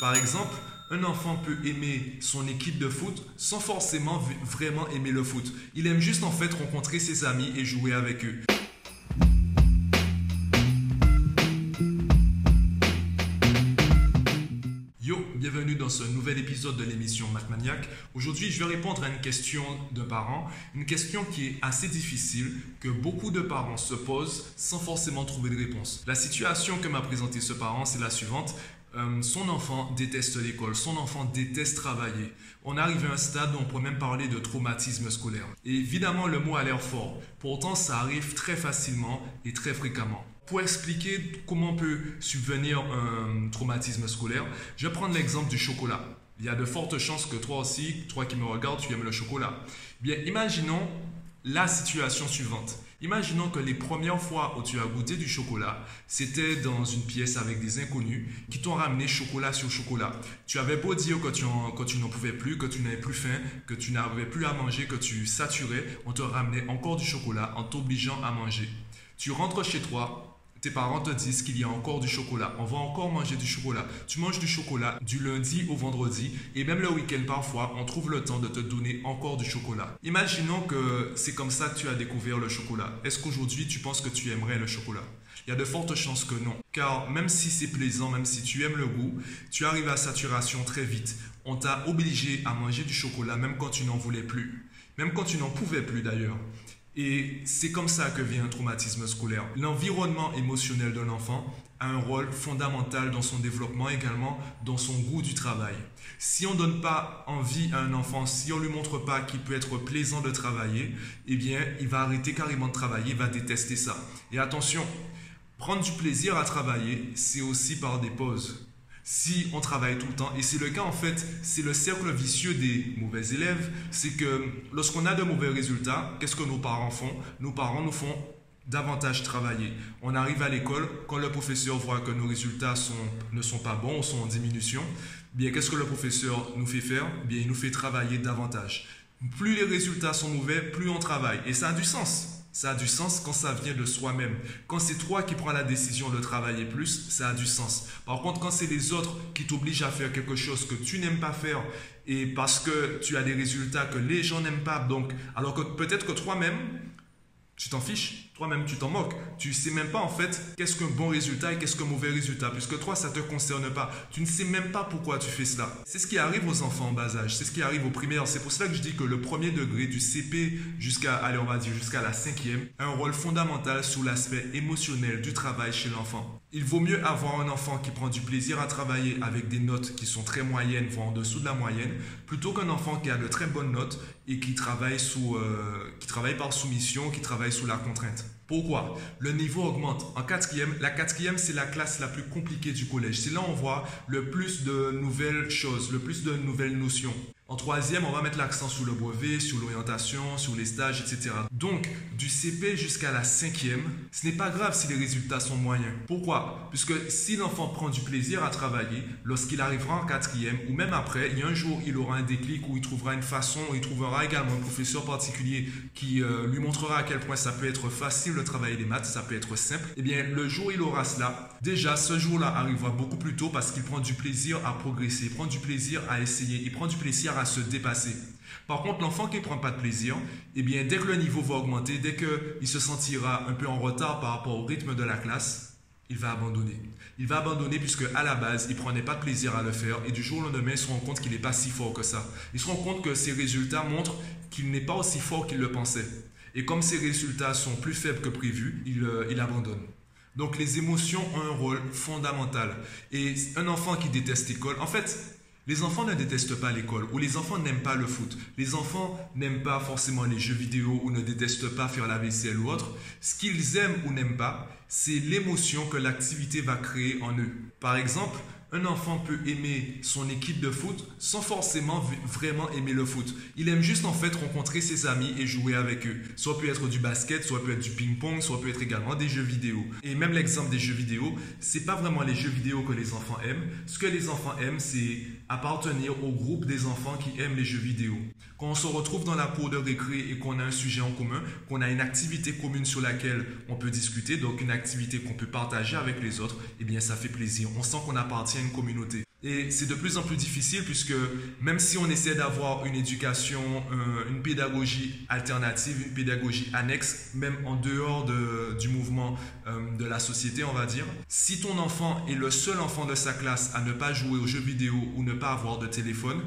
Par exemple, un enfant peut aimer son équipe de foot sans forcément vraiment aimer le foot. Il aime juste en fait rencontrer ses amis et jouer avec eux. Yo, bienvenue dans ce nouvel épisode de l'émission Mathmaniac. Aujourd'hui, je vais répondre à une question d'un parent, une question qui est assez difficile, que beaucoup de parents se posent sans forcément trouver de réponse. La situation que m'a présentée ce parent, c'est la suivante. Euh, son enfant déteste l'école, son enfant déteste travailler. On arrive à un stade où on peut même parler de traumatisme scolaire. Et évidemment, le mot a l'air fort. Pourtant, ça arrive très facilement et très fréquemment. Pour expliquer comment peut subvenir un traumatisme scolaire, je vais prendre l'exemple du chocolat. Il y a de fortes chances que toi aussi, toi qui me regardes, tu aimes le chocolat. Bien, imaginons la situation suivante. Imaginons que les premières fois où tu as goûté du chocolat, c'était dans une pièce avec des inconnus qui t'ont ramené chocolat sur chocolat. Tu avais beau dire que tu, n'en pouvais plus, que tu n'avais plus faim, que tu n'avais plus à manger, que tu saturais, on te ramenait encore du chocolat en t'obligeant à manger. Tu rentres chez toi, tes parents te disent qu'il y a encore du chocolat. On va encore manger du chocolat. Tu manges du chocolat du lundi au vendredi et même le week-end parfois, on trouve le temps de te donner encore du chocolat. Imaginons que c'est comme ça que tu as découvert le chocolat. Est-ce qu'aujourd'hui tu penses que tu aimerais le chocolat? Il y a de fortes chances que non. Car même si c'est plaisant, même si tu aimes le goût, tu arrives à saturation très vite. On t'a obligé à manger du chocolat même quand tu n'en voulais plus. Même quand tu n'en pouvais plus d'ailleurs. Et c'est comme ça que vient un traumatisme scolaire. L'environnement émotionnel de l'enfant a un rôle fondamental dans son développement également, dans son goût du travail. Si on ne donne pas envie à un enfant, si on ne lui montre pas qu'il peut être plaisant de travailler, eh bien, il va arrêter carrément de travailler, il va détester ça. Et attention, prendre du plaisir à travailler, c'est aussi par des pauses si on travaille tout le temps. Et c'est le cas, en fait, c'est le cercle vicieux des mauvais élèves. C'est que lorsqu'on a de mauvais résultats, qu'est-ce que nos parents font? Nos parents nous font davantage travailler. On arrive à l'école, quand le professeur voit que nos résultats ne sont pas bons sont en diminution, bien qu'est-ce que le professeur nous fait faire? Bien, il nous fait travailler davantage. Plus les résultats sont mauvais, plus on travaille. Et ça a du sens. Ça a du sens quand ça vient de soi-même. Quand c'est toi qui prends la décision de travailler plus, ça a du sens. Par contre, quand c'est les autres qui t'obligent à faire quelque chose que tu n'aimes pas faire et parce que tu as des résultats que les gens n'aiment pas, donc, alors que peut-être que toi-même, tu t'en fiches, toi-même tu t'en moques. Tu sais même pas en fait qu'est-ce qu'un bon résultat et qu'est-ce qu'un mauvais résultat, puisque toi ça te concerne pas. Tu ne sais même pas pourquoi tu fais cela. C'est ce qui arrive aux enfants en bas âge, c'est ce qui arrive aux primaires. C'est pour cela que je dis que le premier degré du CP jusqu'à, allez on jusqu'à la cinquième, a un rôle fondamental sur l'aspect émotionnel du travail chez l'enfant. Il vaut mieux avoir un enfant qui prend du plaisir à travailler avec des notes qui sont très moyennes, voire en dessous de la moyenne, plutôt qu'un enfant qui a de très bonnes notes et qui travaille, sous, euh, qui travaille par soumission, qui travaille sous la contrainte. Pourquoi? Le niveau augmente. En quatrième, la quatrième, c'est la classe la plus compliquée du collège. C'est là où on voit le plus de nouvelles choses, le plus de nouvelles notions. En troisième, on va mettre l'accent sur le brevet, sur l'orientation, sur les stages, etc. Donc, du CP jusqu'à la cinquième, ce n'est pas grave si les résultats sont moyens. Pourquoi? Puisque si l'enfant prend du plaisir à travailler, lorsqu'il arrivera en quatrième, ou même après, il y a un jour, il aura un déclic où il trouvera une façon, il trouvera également un professeur particulier qui euh, lui montrera à quel point ça peut être facile de travailler les maths, ça peut être simple. Eh bien, le jour où il aura cela, déjà, ce jour-là arrivera beaucoup plus tôt parce qu'il prend du plaisir à progresser, il prend du plaisir à essayer, il prend du plaisir à se dépasser. Par contre, l'enfant qui ne prend pas de plaisir, eh bien, dès que le niveau va augmenter, dès qu'il se sentira un peu en retard par rapport au rythme de la classe, il va abandonner. Il va abandonner puisque à la base, il prenait pas de plaisir à le faire et du jour au lendemain, il se rend compte qu'il n'est pas si fort que ça. Il se rend compte que ses résultats montrent qu'il n'est pas aussi fort qu'il le pensait. Et comme ses résultats sont plus faibles que prévu, il, euh, il abandonne. Donc les émotions ont un rôle fondamental. Et un enfant qui déteste l'école, en fait, les enfants ne détestent pas l'école ou les enfants n'aiment pas le foot. Les enfants n'aiment pas forcément les jeux vidéo ou ne détestent pas faire la vaisselle ou autre. Ce qu'ils aiment ou n'aiment pas, c'est l'émotion que l'activité va créer en eux. Par exemple, un enfant peut aimer son équipe de foot sans forcément vraiment aimer le foot. Il aime juste en fait rencontrer ses amis et jouer avec eux. Soit peut être du basket, soit peut être du ping-pong, soit peut être également des jeux vidéo. Et même l'exemple des jeux vidéo, c'est pas vraiment les jeux vidéo que les enfants aiment. Ce que les enfants aiment, c'est appartenir au groupe des enfants qui aiment les jeux vidéo. Quand on se retrouve dans la cour de récré et qu'on a un sujet en commun, qu'on a une activité commune sur laquelle on peut discuter, donc une activité qu'on peut partager avec les autres, eh bien ça fait plaisir. On sent qu'on appartient une communauté. Et c'est de plus en plus difficile puisque même si on essaie d'avoir une éducation, euh, une pédagogie alternative, une pédagogie annexe, même en dehors de, du mouvement euh, de la société, on va dire, si ton enfant est le seul enfant de sa classe à ne pas jouer aux jeux vidéo ou ne pas avoir de téléphone,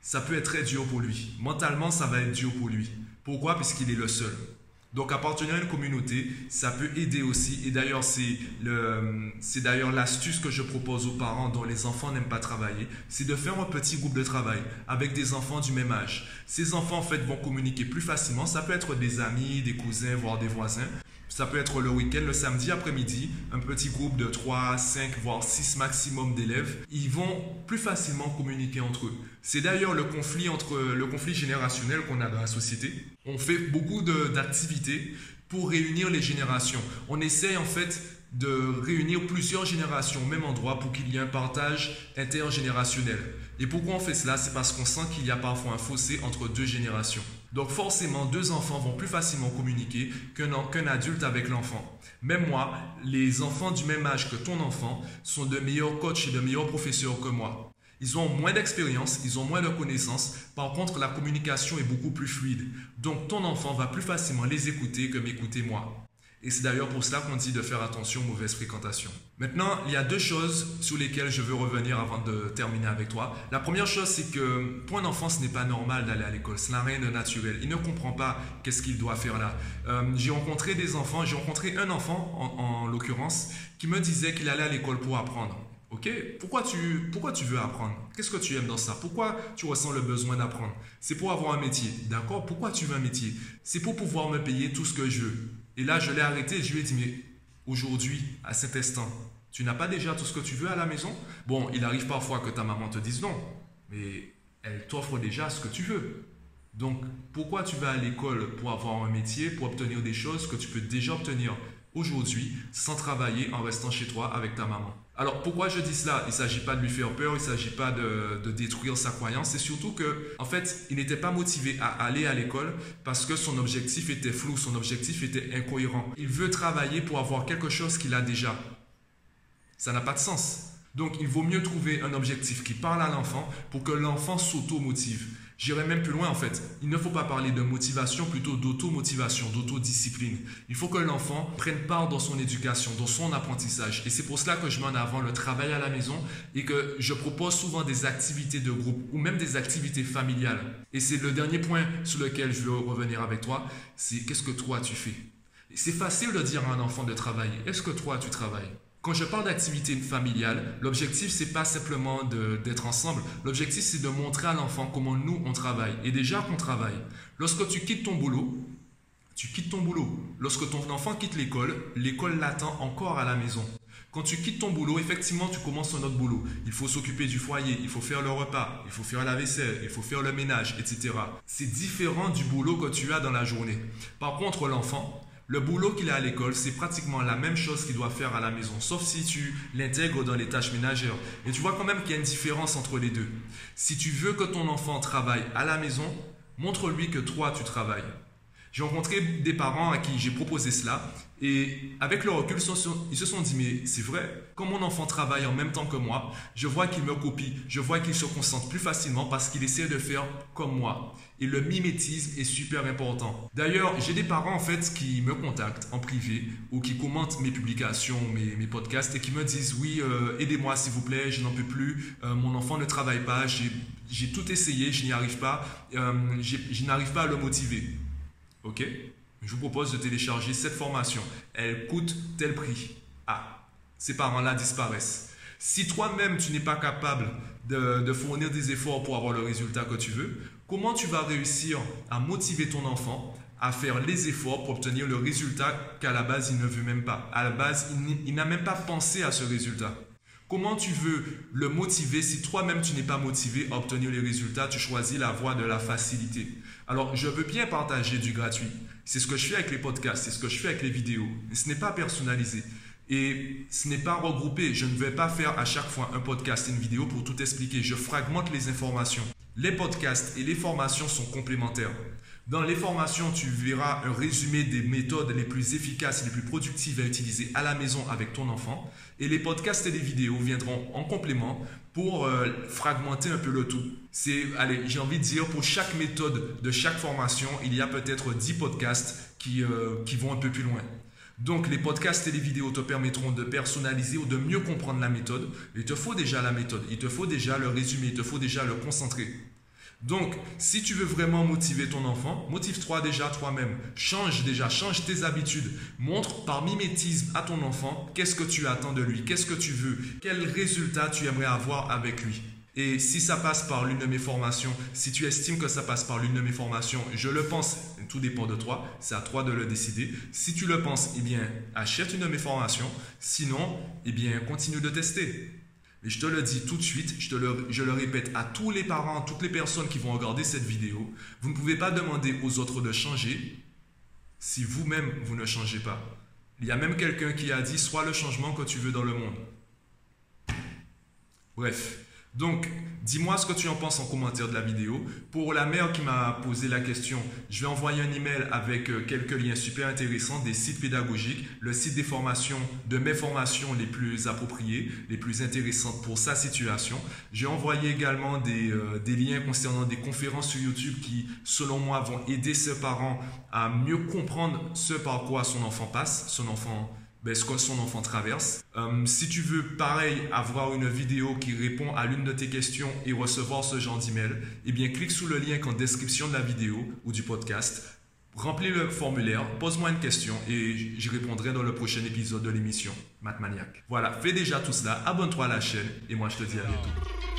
ça peut être très dur pour lui. Mentalement, ça va être dur pour lui. Pourquoi? Puisqu'il est le seul. Donc appartenir à une communauté, ça peut aider aussi. Et d'ailleurs, c'est c'est d'ailleurs l'astuce que je propose aux parents dont les enfants n'aiment pas travailler, c'est de faire un petit groupe de travail avec des enfants du même âge. Ces enfants en fait vont communiquer plus facilement. Ça peut être des amis, des cousins, voire des voisins. Ça peut être le week-end, le samedi après-midi, un petit groupe de 3, 5, voire 6 maximum d'élèves. Ils vont plus facilement communiquer entre eux. C'est d'ailleurs le conflit entre le conflit générationnel qu'on a dans la société. On fait beaucoup d'activités pour réunir les générations. On essaie en fait de réunir plusieurs générations au même endroit pour qu'il y ait un partage intergénérationnel. Et pourquoi on fait cela? C'est parce qu'on sent qu'il y a parfois un fossé entre deux générations. Donc forcément, deux enfants vont plus facilement communiquer qu'un adulte avec l'enfant. Même moi, les enfants du même âge que ton enfant sont de meilleurs coachs et de meilleurs professeurs que moi. Ils ont moins d'expérience, ils ont moins de connaissances. Par contre, la communication est beaucoup plus fluide. Donc ton enfant va plus facilement les écouter que m'écouter moi. Et c'est d'ailleurs pour cela qu'on dit de faire attention aux mauvaises fréquentations. Maintenant, il y a deux choses sur lesquelles je veux revenir avant de terminer avec toi. La première chose, c'est que pour un enfant, ce n'est pas normal d'aller à l'école. Ce n'a rien de naturel. Il ne comprend pas qu'est-ce qu'il doit faire là. Euh, j'ai rencontré des enfants, j'ai rencontré un enfant en, en l'occurrence, qui me disait qu'il allait à l'école pour apprendre. Ok? Pourquoi tu, pourquoi tu veux apprendre? Qu'est-ce que tu aimes dans ça? Pourquoi tu ressens le besoin d'apprendre? C'est pour avoir un métier. D'accord? Pourquoi tu veux un métier? C'est pour pouvoir me payer tout ce que je veux. Et là, je l'ai arrêté je lui ai dit, mais aujourd'hui, à cet instant, tu n'as pas déjà tout ce que tu veux à la maison? Bon, il arrive parfois que ta maman te dise non, mais elle t'offre déjà ce que tu veux. Donc, pourquoi tu vas à l'école pour avoir un métier, pour obtenir des choses que tu peux déjà obtenir aujourd'hui sans travailler en restant chez toi avec ta maman? Alors pourquoi je dis cela? Il ne s'agit pas de lui faire peur, il ne s'agit pas de, détruire sa croyance, c'est surtout que en fait il n'était pas motivé à aller à l'école parce que son objectif était flou, son objectif était incohérent. Il veut travailler pour avoir quelque chose qu'il a déjà. Ça n'a pas de sens. Donc il vaut mieux trouver un objectif qui parle à l'enfant pour que l'enfant s'auto-motive. J'irai même plus loin en fait. Il ne faut pas parler de motivation, plutôt d'automotivation, d'autodiscipline. Il faut que l'enfant prenne part dans son éducation, dans son apprentissage. Et c'est pour cela que je mets en avant le travail à la maison et que je propose souvent des activités de groupe ou même des activités familiales. Et c'est le dernier point sur lequel je veux revenir avec toi, c'est qu'est-ce que toi tu fais? C'est facile de dire à un enfant de travailler. Est-ce que toi tu travailles? Quand je parle d'activité familiale, l'objectif, c'est pas simplement d'être ensemble. L'objectif, c'est de montrer à l'enfant comment nous, on travaille. Et déjà qu'on travaille. Lorsque tu quittes ton boulot, tu quittes ton boulot. Lorsque ton enfant quitte l'école, l'école l'attend encore à la maison. Quand tu quittes ton boulot, effectivement, tu commences un autre boulot. Il faut s'occuper du foyer, il faut faire le repas, il faut faire la vaisselle, il faut faire le ménage, etc. C'est différent du boulot que tu as dans la journée. Par contre, l'enfant, le boulot qu'il a à l'école, c'est pratiquement la même chose qu'il doit faire à la maison, sauf si tu l'intègres dans les tâches ménagères. Et tu vois quand même qu'il y a une différence entre les deux. Si tu veux que ton enfant travaille à la maison, montre-lui que toi, tu travailles. J'ai rencontré des parents à qui j'ai proposé cela et avec le recul, ils se sont dit mais c'est vrai, quand mon enfant travaille en même temps que moi, je vois qu'il me copie, je vois qu'il se concentre plus facilement parce qu'il essaie de faire comme moi. Et le mimétisme est super important. D'ailleurs, j'ai des parents en fait qui me contactent en privé ou qui commentent mes publications, mes, podcasts et qui me disent oui, euh, aidez-moi s'il vous plaît, je n'en peux plus, euh, mon enfant ne travaille pas, j'ai tout essayé, je n'y arrive pas, euh, je n'arrive pas à le motiver. Ok Je vous propose de télécharger cette formation. Elle coûte tel prix. Ah, ces parents-là disparaissent. Si toi-même tu n'es pas capable de, de, fournir des efforts pour avoir le résultat que tu veux, comment tu vas réussir à motiver ton enfant à faire les efforts pour obtenir le résultat qu'à la base il ne veut même pas? À la base, il n'a même pas pensé à ce résultat. Comment tu veux le motiver si toi-même tu n'es pas motivé à obtenir les résultats? Tu choisis la voie de la facilité. Alors, je veux bien partager du gratuit. C'est ce que je fais avec les podcasts, c'est ce que je fais avec les vidéos. ce n'est pas personnalisé. Et ce n'est pas regroupé. Je ne vais pas faire à chaque fois un podcast et une vidéo pour tout expliquer. Je fragmente les informations. Les podcasts et les formations sont complémentaires. Dans les formations, tu verras un résumé des méthodes les plus efficaces et les plus productives à utiliser à la maison avec ton enfant. Et les podcasts et les vidéos viendront en complément pour euh, fragmenter un peu le tout. C'est, allez, j'ai envie de dire, pour chaque méthode de chaque formation, il y a peut-être 10 podcasts qui, euh, qui vont un peu plus loin. Donc les podcasts et les vidéos te permettront de personnaliser ou de mieux comprendre la méthode. Il te faut déjà la méthode, il te faut déjà le résumé, il te faut déjà le concentrer. Donc, si tu veux vraiment motiver ton enfant, motive-toi déjà toi-même. Change déjà, change tes habitudes. Montre par mimétisme à ton enfant qu'est-ce que tu attends de lui, qu'est-ce que tu veux, quel résultat tu aimerais avoir avec lui. Et si ça passe par l'une de mes formations, si tu estimes que ça passe par l'une de mes formations, je le pense, tout dépend de toi, c'est à toi de le décider. Si tu le penses, eh bien, achète une de mes formations. Sinon, eh bien, continue de tester. Je te le dis tout de suite, je, le, je le répète à tous les parents, toutes les personnes qui vont regarder cette vidéo, vous ne pouvez pas demander aux autres de changer si vous-même, vous ne changez pas. Il y a même quelqu'un qui a dit, sois le changement que tu veux dans le monde. Bref, donc, dis-moi ce que tu en penses en commentaire de la vidéo. Pour la mère qui m'a posé la question, je vais envoyer un email avec euh, quelques liens super intéressants des sites pédagogiques, le site des formations, de mes formations les plus appropriées, les plus intéressantes pour sa situation. J'ai envoyé également des, euh, liens concernant des conférences sur YouTube qui, selon moi, vont aider ses parents à mieux comprendre ce par quoi son enfant passe, son enfant ben, ce que son enfant traverse. Euh, si tu veux, pareil, avoir une vidéo qui répond à l'une de tes questions et recevoir ce genre d'email, eh bien, clique sous le lien en description de la vidéo ou du podcast. Remplis le formulaire, pose-moi une question et j'y répondrai dans le prochain épisode de l'émission Mathmaniac. Voilà, fais déjà tout cela, abonne-toi à la chaîne et moi je te dis à bientôt.